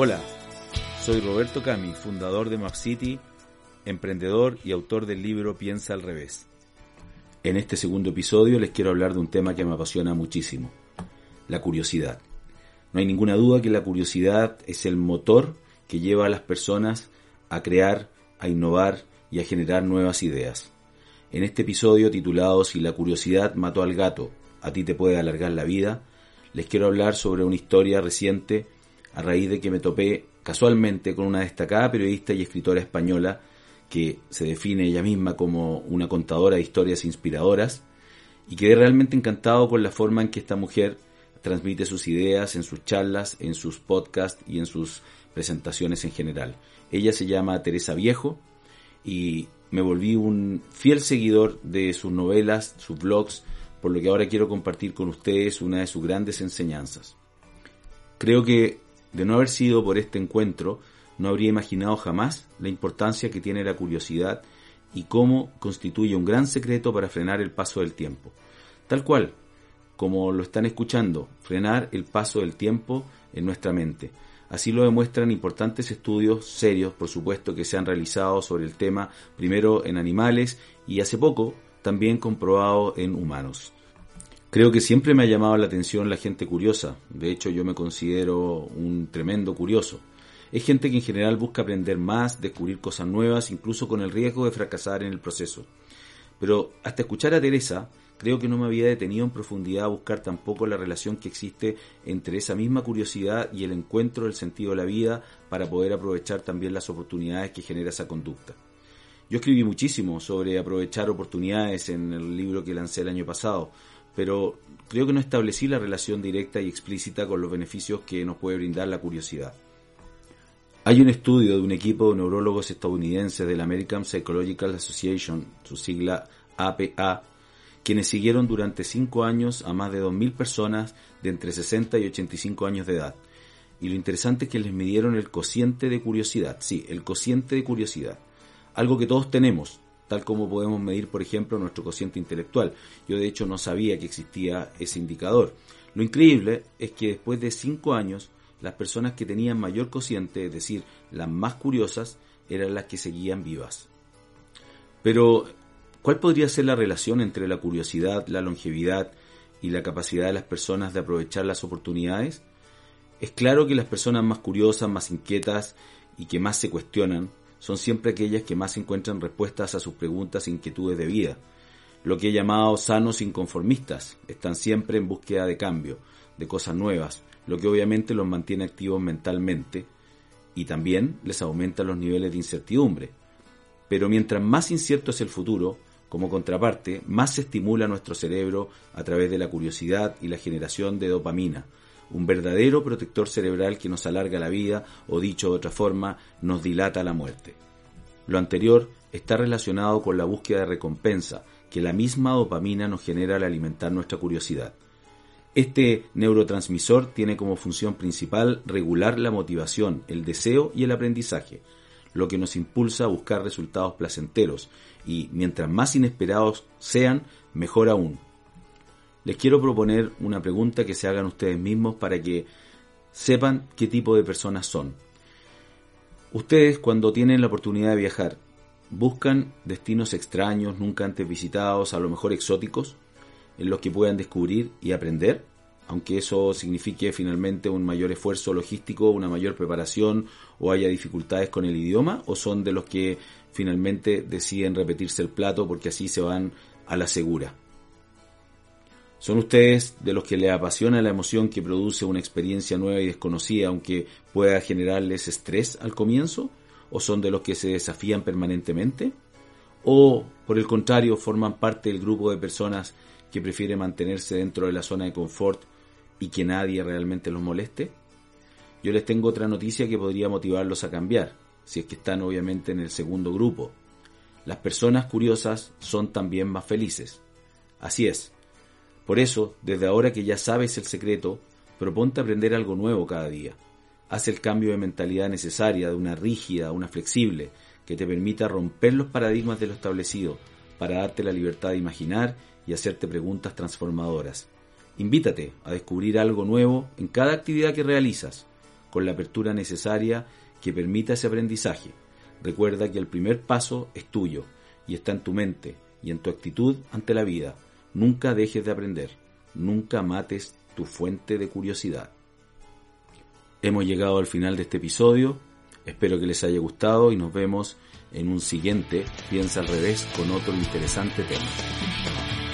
Hola, soy Roberto Cami, fundador de MapCity, emprendedor y autor del libro Piensa al revés. En este segundo episodio les quiero hablar de un tema que me apasiona muchísimo, la curiosidad. No hay ninguna duda que la curiosidad es el motor que lleva a las personas a crear, a innovar y a generar nuevas ideas. En este episodio titulado Si la curiosidad mató al gato, a ti te puede alargar la vida, les quiero hablar sobre una historia reciente a raíz de que me topé casualmente con una destacada periodista y escritora española que se define ella misma como una contadora de historias inspiradoras y quedé realmente encantado con la forma en que esta mujer transmite sus ideas en sus charlas, en sus podcasts y en sus presentaciones en general. Ella se llama Teresa Viejo y me volví un fiel seguidor de sus novelas, sus blogs, por lo que ahora quiero compartir con ustedes una de sus grandes enseñanzas. Creo que de no haber sido por este encuentro, no habría imaginado jamás la importancia que tiene la curiosidad y cómo constituye un gran secreto para frenar el paso del tiempo. Tal cual, como lo están escuchando, frenar el paso del tiempo en nuestra mente. Así lo demuestran importantes estudios serios, por supuesto, que se han realizado sobre el tema, primero en animales y hace poco también comprobado en humanos. Creo que siempre me ha llamado la atención la gente curiosa, de hecho yo me considero un tremendo curioso. Es gente que en general busca aprender más, descubrir cosas nuevas, incluso con el riesgo de fracasar en el proceso. Pero hasta escuchar a Teresa, creo que no me había detenido en profundidad a buscar tampoco la relación que existe entre esa misma curiosidad y el encuentro del sentido de la vida para poder aprovechar también las oportunidades que genera esa conducta. Yo escribí muchísimo sobre aprovechar oportunidades en el libro que lancé el año pasado, pero creo que no establecí la relación directa y explícita con los beneficios que nos puede brindar la curiosidad. Hay un estudio de un equipo de neurólogos estadounidenses de la American Psychological Association, su sigla APA, quienes siguieron durante cinco años a más de 2.000 personas de entre 60 y 85 años de edad. Y lo interesante es que les midieron el cociente de curiosidad, sí, el cociente de curiosidad, algo que todos tenemos, tal como podemos medir, por ejemplo, nuestro cociente intelectual. Yo de hecho no sabía que existía ese indicador. Lo increíble es que después de cinco años, las personas que tenían mayor cociente, es decir, las más curiosas, eran las que seguían vivas. Pero, ¿cuál podría ser la relación entre la curiosidad, la longevidad y la capacidad de las personas de aprovechar las oportunidades? Es claro que las personas más curiosas, más inquietas y que más se cuestionan son siempre aquellas que más encuentran respuestas a sus preguntas e inquietudes de vida. Lo que he llamado sanos inconformistas están siempre en búsqueda de cambio, de cosas nuevas, lo que obviamente los mantiene activos mentalmente y también les aumenta los niveles de incertidumbre. Pero mientras más incierto es el futuro, como contraparte, más se estimula nuestro cerebro a través de la curiosidad y la generación de dopamina, un verdadero protector cerebral que nos alarga la vida o dicho de otra forma, nos dilata la muerte. Lo anterior está relacionado con la búsqueda de recompensa que la misma dopamina nos genera al alimentar nuestra curiosidad. Este neurotransmisor tiene como función principal regular la motivación, el deseo y el aprendizaje, lo que nos impulsa a buscar resultados placenteros y mientras más inesperados sean, mejor aún. Les quiero proponer una pregunta que se hagan ustedes mismos para que sepan qué tipo de personas son. Ustedes cuando tienen la oportunidad de viajar, buscan destinos extraños, nunca antes visitados, a lo mejor exóticos, en los que puedan descubrir y aprender, aunque eso signifique finalmente un mayor esfuerzo logístico, una mayor preparación o haya dificultades con el idioma, o son de los que finalmente deciden repetirse el plato porque así se van a la segura. ¿Son ustedes de los que les apasiona la emoción que produce una experiencia nueva y desconocida, aunque pueda generarles estrés al comienzo? ¿O son de los que se desafían permanentemente? ¿O, por el contrario, forman parte del grupo de personas que prefiere mantenerse dentro de la zona de confort y que nadie realmente los moleste? Yo les tengo otra noticia que podría motivarlos a cambiar, si es que están obviamente en el segundo grupo. Las personas curiosas son también más felices. Así es. Por eso, desde ahora que ya sabes el secreto, proponte aprender algo nuevo cada día. Haz el cambio de mentalidad necesaria de una rígida a una flexible, que te permita romper los paradigmas de lo establecido, para darte la libertad de imaginar y hacerte preguntas transformadoras. Invítate a descubrir algo nuevo en cada actividad que realizas. con la apertura necesaria que permita ese aprendizaje. Recuerda que el primer paso es tuyo y está en tu mente y en tu actitud ante la vida. Nunca dejes de aprender, nunca mates tu fuente de curiosidad. Hemos llegado al final de este episodio, espero que les haya gustado y nos vemos en un siguiente Piensa al revés con otro interesante tema.